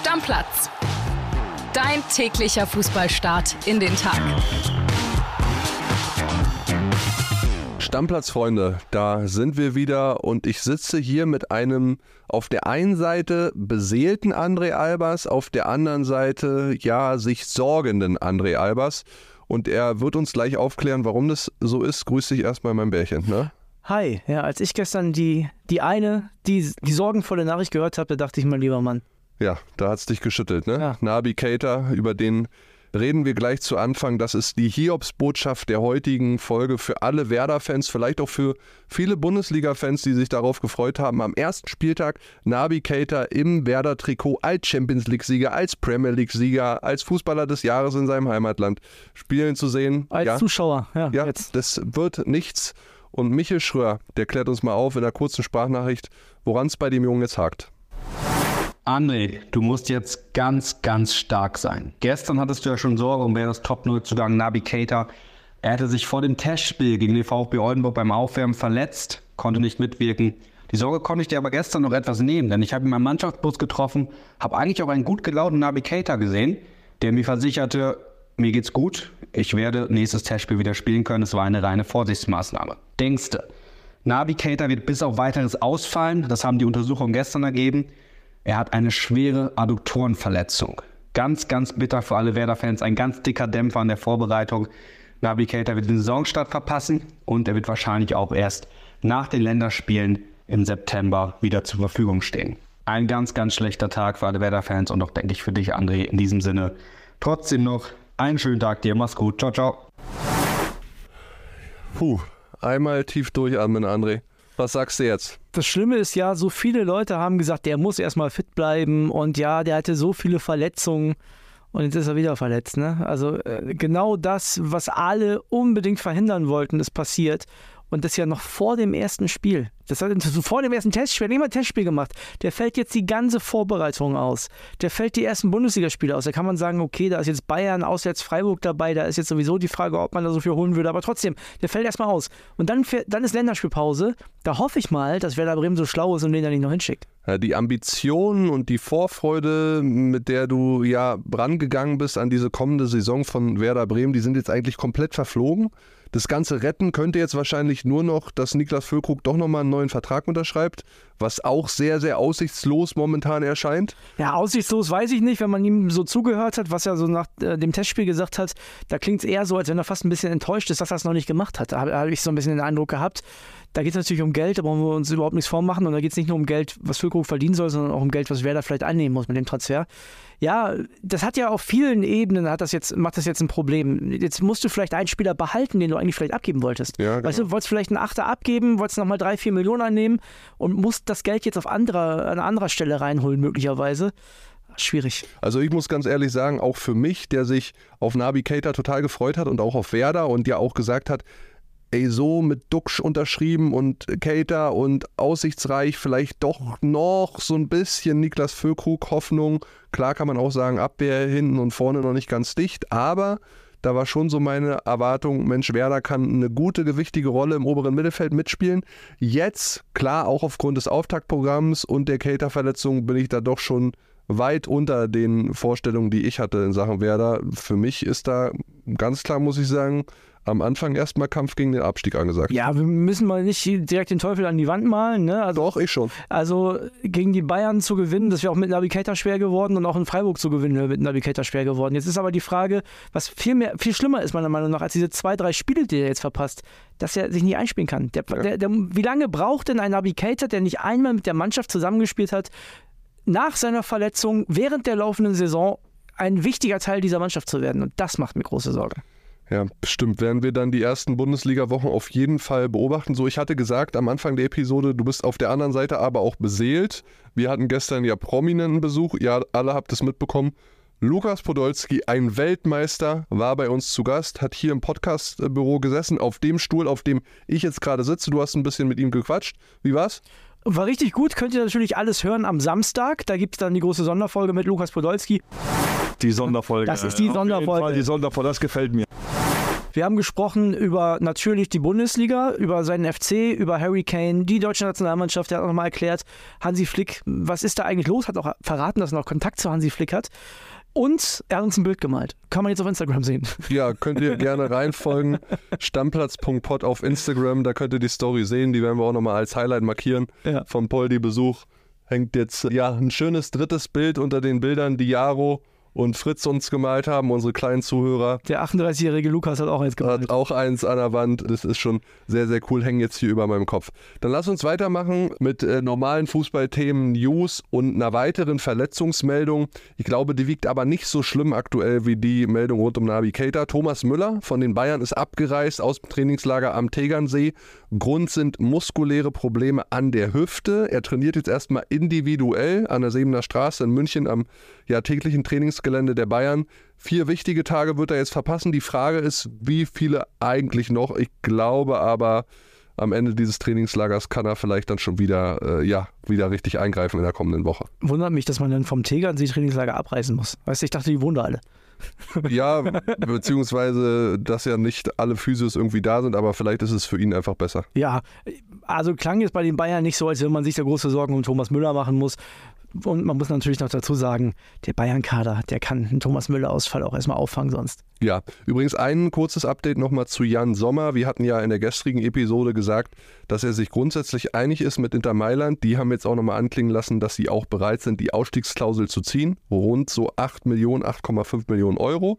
Stammplatz. Dein täglicher Fußballstart in den Tag. Stammplatzfreunde, da sind wir wieder und ich sitze hier mit einem auf der einen Seite beseelten André Albers, auf der anderen Seite ja sich sorgenden André Albers und er wird uns gleich aufklären, warum das so ist. Grüß dich erstmal, mein Bärchen. Ne? Hi, ja, als ich gestern die, die eine, die, die sorgenvolle Nachricht gehört habe, da dachte ich, mein lieber Mann. Ja, da hat es dich geschüttelt, ne? Ja. Nabi Keita, über den reden wir gleich zu Anfang. Das ist die Hiobsbotschaft der heutigen Folge für alle Werder-Fans, vielleicht auch für viele Bundesliga-Fans, die sich darauf gefreut haben. Am ersten Spieltag Nabi Keita im Werder-Trikot als Champions League-Sieger, als Premier League-Sieger, als Fußballer des Jahres in seinem Heimatland spielen zu sehen. Als ja, Zuschauer, ja, ja jetzt. das wird nichts. Und Michel Schröer, der klärt uns mal auf in einer kurzen Sprachnachricht, woran es bei dem Jungen jetzt hakt. André, du musst jetzt ganz, ganz stark sein. Gestern hattest du ja schon Sorge um das Top-0-Zugang Nabi Keita. Er hatte sich vor dem Testspiel gegen den VfB Oldenburg beim Aufwärmen verletzt, konnte nicht mitwirken. Die Sorge konnte ich dir aber gestern noch etwas nehmen, denn ich habe ihn im Mannschaftsbus getroffen, habe eigentlich auch einen gut gelaunten Nabi Keita gesehen, der mir versicherte, mir geht's gut, ich werde nächstes Testspiel wieder spielen können. Es war eine reine Vorsichtsmaßnahme. Denkste, Nabi Keita wird bis auf weiteres ausfallen, das haben die Untersuchungen gestern ergeben. Er hat eine schwere Adduktorenverletzung. Ganz, ganz bitter für alle Werder-Fans. Ein ganz dicker Dämpfer an der Vorbereitung. Keita wird den Saisonstart verpassen und er wird wahrscheinlich auch erst nach den Länderspielen im September wieder zur Verfügung stehen. Ein ganz, ganz schlechter Tag für alle Werder-Fans und auch, denke ich, für dich, André, in diesem Sinne. Trotzdem noch einen schönen Tag dir. Mach's gut. Ciao, ciao. Puh, einmal tief durchatmen, André. Was sagst du jetzt? Das Schlimme ist ja, so viele Leute haben gesagt, der muss erstmal fit bleiben und ja, der hatte so viele Verletzungen und jetzt ist er wieder verletzt. Ne? Also äh, genau das, was alle unbedingt verhindern wollten, ist passiert. Und das ja noch vor dem ersten Spiel. Das hat so vor dem ersten Testspiel, hat ein Testspiel gemacht. Der fällt jetzt die ganze Vorbereitung aus. Der fällt die ersten Bundesligaspiele aus. Da kann man sagen, okay, da ist jetzt Bayern, auswärts Freiburg dabei. Da ist jetzt sowieso die Frage, ob man da so viel holen würde. Aber trotzdem, der fällt erstmal aus. Und dann, dann ist Länderspielpause. Da hoffe ich mal, dass Werder Bremen so schlau ist und den da nicht noch hinschickt. Die Ambitionen und die Vorfreude, mit der du ja rangegangen bist an diese kommende Saison von Werder Bremen, die sind jetzt eigentlich komplett verflogen. Das ganze Retten könnte jetzt wahrscheinlich nur noch, dass Niklas Füllkrug doch nochmal einen neuen Vertrag unterschreibt, was auch sehr, sehr aussichtslos momentan erscheint. Ja, aussichtslos weiß ich nicht, wenn man ihm so zugehört hat, was er so nach äh, dem Testspiel gesagt hat. Da klingt es eher so, als wenn er fast ein bisschen enttäuscht ist, dass er es noch nicht gemacht hat. Da habe hab ich so ein bisschen den Eindruck gehabt. Da geht es natürlich um Geld, da brauchen wir uns überhaupt nichts vormachen. Und da geht es nicht nur um Geld, was Füllkrug verdienen soll, sondern auch um Geld, was Werder vielleicht einnehmen muss mit dem Transfer. Ja, das hat ja auf vielen Ebenen hat das jetzt, macht das jetzt ein Problem. Jetzt musst du vielleicht einen Spieler behalten, den du eigentlich vielleicht abgeben wolltest. Ja, Weißt genau. du, wolltest vielleicht einen Achter abgeben, wolltest nochmal drei, vier Millionen einnehmen und musst das Geld jetzt auf anderer, an anderer Stelle reinholen, möglicherweise. Schwierig. Also ich muss ganz ehrlich sagen, auch für mich, der sich auf Nabi Keita total gefreut hat und auch auf Werder und ja auch gesagt hat, ey, so mit Duxch unterschrieben und Keita und aussichtsreich, vielleicht doch noch so ein bisschen Niklas Füllkrug Hoffnung. Klar kann man auch sagen, Abwehr hinten und vorne noch nicht ganz dicht, aber da war schon so meine Erwartung, Mensch, Werder kann eine gute, gewichtige Rolle im oberen Mittelfeld mitspielen. Jetzt, klar, auch aufgrund des Auftaktprogramms und der Keita-Verletzung bin ich da doch schon weit unter den Vorstellungen, die ich hatte in Sachen Werder. Für mich ist da ganz klar, muss ich sagen, am Anfang erstmal Kampf gegen den Abstieg angesagt. Ja, wir müssen mal nicht direkt den Teufel an die Wand malen. Ne? Also, Doch, ich schon. also gegen die Bayern zu gewinnen, das wäre auch mit Navigator schwer geworden und auch in Freiburg zu gewinnen wäre mit Navigator schwer geworden. Jetzt ist aber die Frage, was viel mehr, viel schlimmer ist meiner Meinung nach als diese zwei, drei Spiele, die er jetzt verpasst, dass er sich nicht einspielen kann. Der, der, der, wie lange braucht denn ein Navigator, der nicht einmal mit der Mannschaft zusammengespielt hat, nach seiner Verletzung während der laufenden Saison ein wichtiger Teil dieser Mannschaft zu werden? Und das macht mir große Sorge. Ja, bestimmt werden wir dann die ersten Bundesliga-Wochen auf jeden Fall beobachten. So, ich hatte gesagt am Anfang der Episode, du bist auf der anderen Seite aber auch beseelt. Wir hatten gestern ja prominenten Besuch. Ihr alle habt es mitbekommen. Lukas Podolski, ein Weltmeister, war bei uns zu Gast, hat hier im Podcastbüro gesessen, auf dem Stuhl, auf dem ich jetzt gerade sitze. Du hast ein bisschen mit ihm gequatscht. Wie war's? War richtig gut, könnt ihr natürlich alles hören am Samstag. Da gibt es dann die große Sonderfolge mit Lukas Podolski. Die Sonderfolge. Das ist die Auf jeden Sonderfolge. Fall die Sonderfolge, das gefällt mir. Wir haben gesprochen über natürlich die Bundesliga, über seinen FC, über Harry Kane, die deutsche Nationalmannschaft. Er hat auch nochmal erklärt, Hansi Flick, was ist da eigentlich los? Hat auch verraten, dass er noch Kontakt zu Hansi Flick hat. Und er hat uns ein Bild gemalt. Kann man jetzt auf Instagram sehen. Ja, könnt ihr gerne reinfolgen. Stammplatz.pod auf Instagram, da könnt ihr die Story sehen. Die werden wir auch nochmal als Highlight markieren Ja. vom Poldi-Besuch. Hängt jetzt ja ein schönes drittes Bild unter den Bildern, die Jaro und Fritz uns gemalt haben, unsere kleinen Zuhörer. Der 38-jährige Lukas hat auch eins gemalt. Hat auch eins an der Wand. Das ist schon sehr, sehr cool. Hängen jetzt hier über meinem Kopf. Dann lass uns weitermachen mit äh, normalen Fußballthemen, News und einer weiteren Verletzungsmeldung. Ich glaube, die wiegt aber nicht so schlimm aktuell wie die Meldung rund um Navi Keita. Thomas Müller von den Bayern ist abgereist aus dem Trainingslager am Tegernsee. Grund sind muskuläre Probleme an der Hüfte. Er trainiert jetzt erstmal individuell an der Sebener Straße in München am ja, täglichen Trainingsgelände der Bayern. Vier wichtige Tage wird er jetzt verpassen. Die Frage ist, wie viele eigentlich noch? Ich glaube aber, am Ende dieses Trainingslagers kann er vielleicht dann schon wieder, äh, ja, wieder richtig eingreifen in der kommenden Woche. Wundert mich, dass man dann vom Tegernsee-Trainingslager abreisen muss. Weißt du, ich dachte, die wohnen da alle. Ja, beziehungsweise, dass ja nicht alle Physios irgendwie da sind, aber vielleicht ist es für ihn einfach besser. Ja, also klang jetzt bei den Bayern nicht so, als wenn man sich da große Sorgen um Thomas Müller machen muss. Und man muss natürlich noch dazu sagen, der Bayern-Kader, der kann einen Thomas Müller-Ausfall auch erstmal auffangen sonst. Ja, übrigens ein kurzes Update nochmal zu Jan Sommer. Wir hatten ja in der gestrigen Episode gesagt, dass er sich grundsätzlich einig ist mit Inter Mailand. Die haben jetzt auch nochmal anklingen lassen, dass sie auch bereit sind, die Ausstiegsklausel zu ziehen. Rund so 8 Millionen, 8,5 Millionen Euro.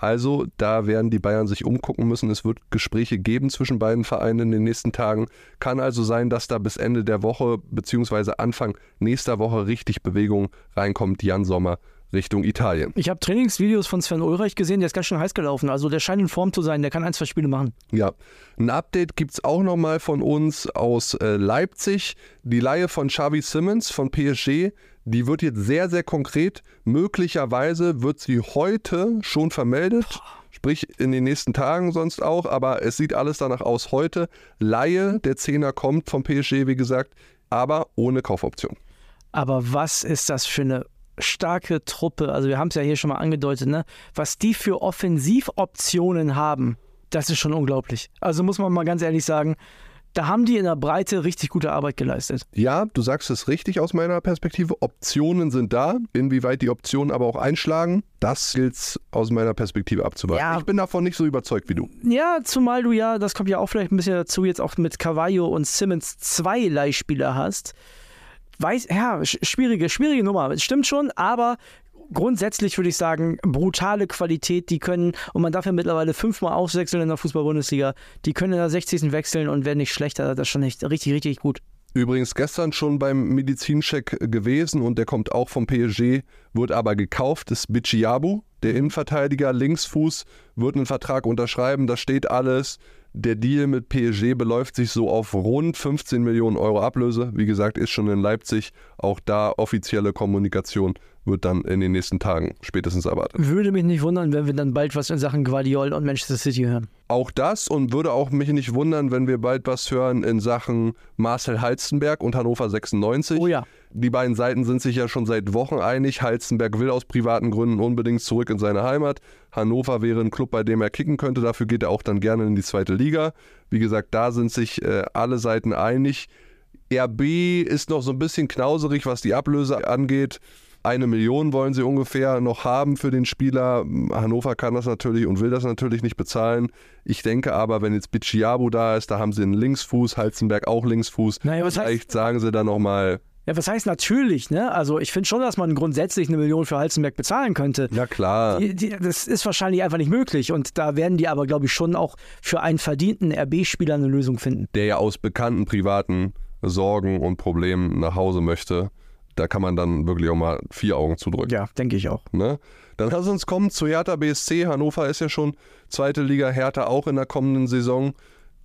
Also da werden die Bayern sich umgucken müssen. Es wird Gespräche geben zwischen beiden Vereinen in den nächsten Tagen. Kann also sein, dass da bis Ende der Woche bzw. Anfang nächster Woche richtig Bewegung reinkommt. Jan Sommer Richtung Italien. Ich habe Trainingsvideos von Sven Ulreich gesehen, der ist ganz schön heiß gelaufen. Also der scheint in Form zu sein, der kann ein, zwei Spiele machen. Ja, ein Update gibt es auch nochmal von uns aus äh, Leipzig. Die Laie von Xavi Simmons von PSG, die wird jetzt sehr, sehr konkret. Möglicherweise wird sie heute schon vermeldet. Sprich in den nächsten Tagen sonst auch, aber es sieht alles danach aus heute. Laie, der Zehner kommt vom PSG, wie gesagt, aber ohne Kaufoption. Aber was ist das für eine starke Truppe? Also wir haben es ja hier schon mal angedeutet, ne? Was die für Offensivoptionen haben, das ist schon unglaublich. Also muss man mal ganz ehrlich sagen, da haben die in der Breite richtig gute Arbeit geleistet. Ja, du sagst es richtig aus meiner Perspektive. Optionen sind da. Inwieweit die Optionen aber auch einschlagen, das gilt aus meiner Perspektive abzuwarten. Ja. Ich bin davon nicht so überzeugt wie du. Ja, zumal du ja, das kommt ja auch vielleicht ein bisschen dazu, jetzt auch mit Cavallo und Simmons zwei Leihspieler hast. Weiß, ja, sch- schwierige, schwierige Nummer. Es stimmt schon, aber grundsätzlich würde ich sagen, brutale Qualität. Die können, und man darf ja mittlerweile fünfmal auswechseln in der Fußball-Bundesliga, die können in der 60. wechseln und werden nicht schlechter. Das ist schon echt richtig, richtig gut. Übrigens gestern schon beim Medizincheck gewesen und der kommt auch vom PSG, wird aber gekauft, ist Bichiabu, der Innenverteidiger, Linksfuß, wird einen Vertrag unterschreiben, da steht alles. Der Deal mit PSG beläuft sich so auf rund 15 Millionen Euro Ablöse. Wie gesagt, ist schon in Leipzig. Auch da offizielle Kommunikation wird dann in den nächsten Tagen spätestens erwartet. Würde mich nicht wundern, wenn wir dann bald was in Sachen Guardiol und Manchester City hören. Auch das und würde auch mich nicht wundern, wenn wir bald was hören in Sachen Marcel Halstenberg und Hannover 96. Oh ja. Die beiden Seiten sind sich ja schon seit Wochen einig. Halstenberg will aus privaten Gründen unbedingt zurück in seine Heimat. Hannover wäre ein Club, bei dem er kicken könnte. Dafür geht er auch dann gerne in die zweite Liga. Wie gesagt, da sind sich äh, alle Seiten einig. RB ist noch so ein bisschen knauserig, was die Ablöse angeht. Eine Million wollen sie ungefähr noch haben für den Spieler. Hannover kann das natürlich und will das natürlich nicht bezahlen. Ich denke aber, wenn jetzt Bicciabu da ist, da haben sie einen Linksfuß, Halzenberg auch Linksfuß. Naja, was heißt- Vielleicht sagen sie dann nochmal, Ja, was heißt natürlich, ne? Also ich finde schon, dass man grundsätzlich eine Million für Halzenberg bezahlen könnte. ja klar. Die, die, das ist wahrscheinlich einfach nicht möglich. Und da werden die aber, glaube ich, schon auch für einen verdienten RB-Spieler eine Lösung finden. der ja aus bekannten privaten Sorgen und Problemen nach Hause möchte, da kann man dann wirklich auch mal vier Augen zudrücken. Ja, denke ich auch. Ne? Dann lass uns kommen zu Hertha BSC. Hannover ist ja schon zweite Liga, Hertha auch in der kommenden Saison.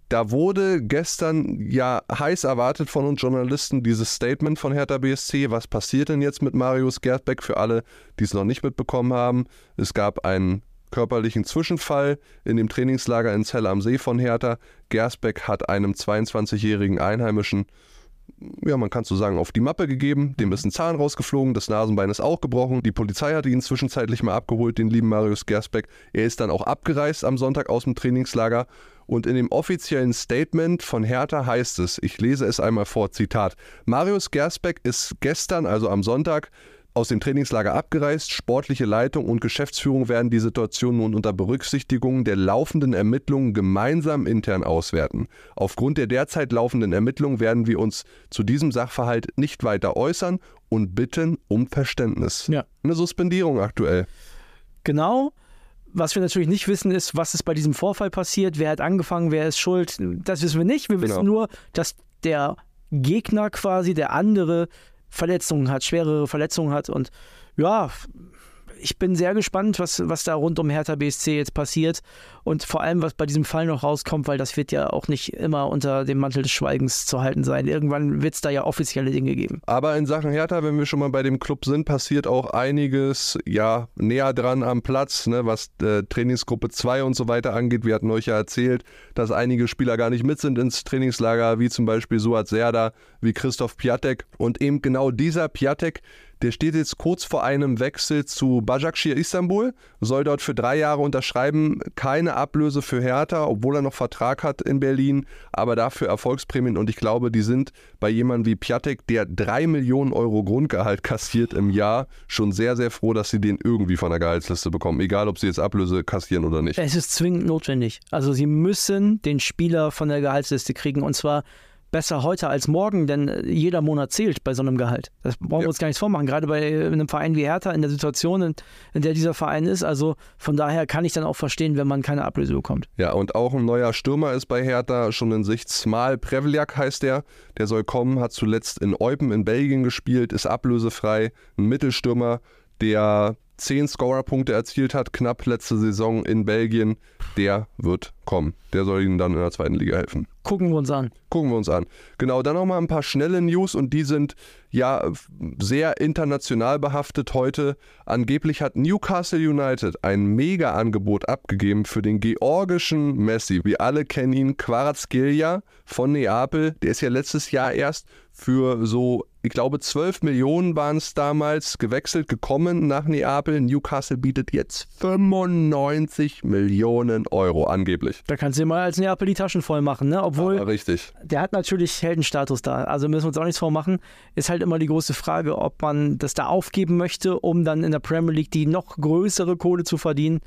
Da wurde gestern ja heiß erwartet von uns Journalisten dieses Statement von Hertha BSC. Was passiert denn jetzt mit Marius Gerdbeck für alle, die es noch nicht mitbekommen haben? Es gab einen körperlichen Zwischenfall in dem Trainingslager in Zell am See von Hertha. Gersbeck hat einem 22-jährigen Einheimischen ja, man kann so sagen, auf die Mappe gegeben. Dem ist ein Zahn rausgeflogen, das Nasenbein ist auch gebrochen. Die Polizei hatte ihn zwischenzeitlich mal abgeholt, den lieben Marius Gersbeck. Er ist dann auch abgereist am Sonntag aus dem Trainingslager. Und in dem offiziellen Statement von Hertha heißt es, ich lese es einmal vor, Zitat, Marius Gersbeck ist gestern, also am Sonntag, aus dem Trainingslager abgereist. Sportliche Leitung und Geschäftsführung werden die Situation nun unter Berücksichtigung der laufenden Ermittlungen gemeinsam intern auswerten. Aufgrund der derzeit laufenden Ermittlungen werden wir uns zu diesem Sachverhalt nicht weiter äußern und bitten um Verständnis. Ja. Eine Suspendierung aktuell. Genau. Was wir natürlich nicht wissen, ist, was ist bei diesem Vorfall passiert, wer hat angefangen, wer ist schuld. Das wissen wir nicht. Wir wissen Genau. nur, dass der Gegner quasi, der andere, Verletzungen hat, schwerere Verletzungen hat. Und ja, ich bin sehr gespannt, was, was da rund um Hertha BSC jetzt passiert. Und vor allem, was bei diesem Fall noch rauskommt, weil das wird ja auch nicht immer unter dem Mantel des Schweigens zu halten sein. Irgendwann wird es da ja offizielle Dinge geben. Aber in Sachen Hertha, wenn wir schon mal bei dem Club sind, passiert auch einiges ja näher dran am Platz, ne, was äh, Trainingsgruppe 2 und so weiter angeht. Wir hatten euch ja erzählt, dass einige Spieler gar nicht mit sind ins Trainingslager, wie zum Beispiel Suat Serda, wie Christoph Piatek. Und eben genau dieser Piatek, der steht jetzt kurz vor einem Wechsel zu Başakşehir Istanbul, soll dort für drei Jahre unterschreiben. Keine Ablöse für Hertha, obwohl er noch Vertrag hat in Berlin, aber dafür Erfolgsprämien. Und ich glaube, die sind bei jemandem wie Piatek, der drei Millionen Euro Grundgehalt kassiert im Jahr, schon sehr, sehr froh, dass sie den irgendwie von der Gehaltsliste bekommen. Egal, ob sie jetzt Ablöse kassieren oder nicht. Es ist zwingend notwendig. Also sie müssen den Spieler von der Gehaltsliste kriegen und zwar besser heute als morgen, denn äh, jeder Monat zählt bei so einem Gehalt. Das brauchen wir Ja. uns gar nichts vormachen, gerade bei äh, einem Verein wie Hertha in der Situation, in, in der dieser Verein ist. Also von daher kann ich dann auch verstehen, wenn man keine Ablöse bekommt. Ja, und auch ein neuer Stürmer ist bei Hertha schon in Sicht. Smal Prevliak heißt der. Der soll kommen, hat zuletzt in Eupen in Belgien gespielt, ist ablösefrei. Ein Mittelstürmer, der 10 Scorerpunkte erzielt hat, knapp letzte Saison in Belgien. Der wird kommen. Der soll ihnen dann in der zweiten Liga helfen. Gucken wir uns an. Gucken wir uns an. Genau, dann nochmal ein paar schnelle News und die sind ja sehr international behaftet heute. Angeblich hat Newcastle United ein Mega-Angebot abgegeben für den georgischen Messi. Wir alle kennen ihn, Kvaratskhelia von Neapel. Der ist ja letztes Jahr erst für so, ich glaube, 12 Millionen waren es damals gewechselt, gekommen nach Neapel. Newcastle bietet jetzt 95 Millionen Euro angeblich. Da kannst du dir mal als Neapel die Taschen voll machen, ne? Obwohl, Aber richtig. der hat natürlich Heldenstatus da. Also müssen wir uns auch nichts vormachen. Ist halt immer die große Frage, ob man das da aufgeben möchte, um dann in der Premier League die noch größere Kohle zu verdienen.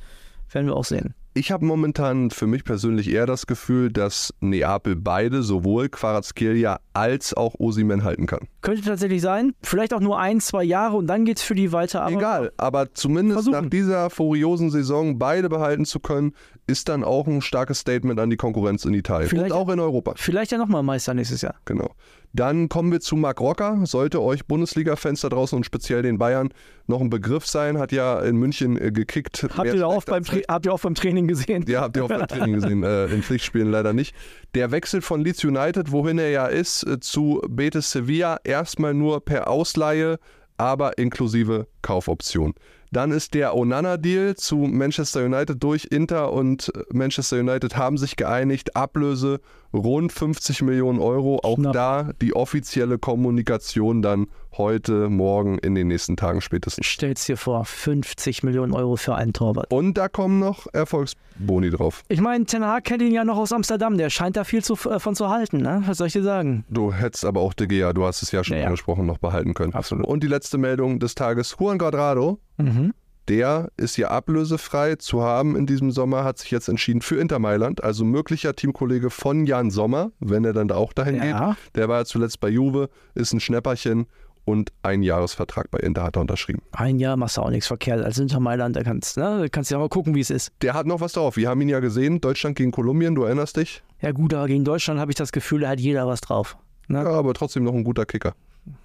Werden wir auch sehen. Ich habe momentan für mich persönlich eher das Gefühl, dass Neapel beide, sowohl Kvaratskhelia als auch Osimen halten kann. Könnte tatsächlich sein. Vielleicht auch nur ein, zwei Jahre und dann geht's für die weiter. Aber Egal, aber zumindest Versuchen. nach dieser furiosen Saison beide behalten zu können, ist dann auch ein starkes Statement an die Konkurrenz in Italien Vielleicht- und auch in Europa. Vielleicht ja nochmal Meister nächstes Jahr. Genau. Dann kommen wir zu Marc Rocker. Sollte euch Bundesliga-Fans da draußen und speziell den Bayern noch ein Begriff sein, hat ja in München äh, gekickt. Habt ihr, auch beim, habt ihr auch beim Training gesehen? Ja, habt ihr auch beim Training gesehen, äh, in Pflichtspielen leider nicht. Der Wechsel von Leeds United, wohin er ja ist, äh, zu Betis Sevilla, erstmal nur per Ausleihe, aber inklusive Kaufoption. Dann ist der Onana-Deal zu Manchester United durch Inter und Manchester United haben sich geeinigt. Ablöse rund 50 Millionen Euro. Auch Knapp. da die offizielle Kommunikation dann heute, morgen, in den nächsten Tagen spätestens. Stell's dir vor, 50 Millionen Euro für einen Torwart. Und da kommen noch Erfolgsboni drauf. Ich meine, Ten Hag kennt ihn ja noch aus Amsterdam. Der scheint da viel zu, äh, von zu halten. Ne? Was soll ich dir sagen? Du hättest aber auch De Gea, du hast es ja schon Ja, ja. angesprochen, noch behalten können. Absolut. Und die letzte Meldung des Tages, Juan Quadrado, Mhm. Der ist ja ablösefrei zu haben in diesem Sommer, hat sich jetzt entschieden für Inter Mailand, also möglicher Teamkollege von Jan Sommer, wenn er dann da auch dahin Ja. geht. Der war ja zuletzt bei Juve, ist ein Schnäpperchen und ein Jahresvertrag bei Inter hat er unterschrieben. Ein Jahr machst du auch nichts verkehrt. Als Inter Mailand, da kannst, ne? da kannst du ja mal gucken, wie es ist. Der hat noch was drauf. Wir haben ihn ja gesehen, Deutschland gegen Kolumbien, du erinnerst dich? Ja gut, aber gegen Deutschland habe ich das Gefühl, da hat jeder was drauf. Ne? Ja, aber trotzdem noch ein guter Kicker.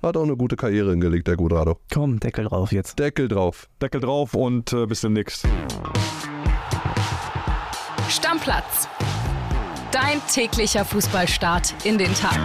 Hat auch eine gute Karriere hingelegt, der Quadrado. Komm, Deckel drauf jetzt. Deckel drauf. Deckel drauf und äh, bis demnächst. Stammplatz. Dein täglicher Fußballstart in den Tag.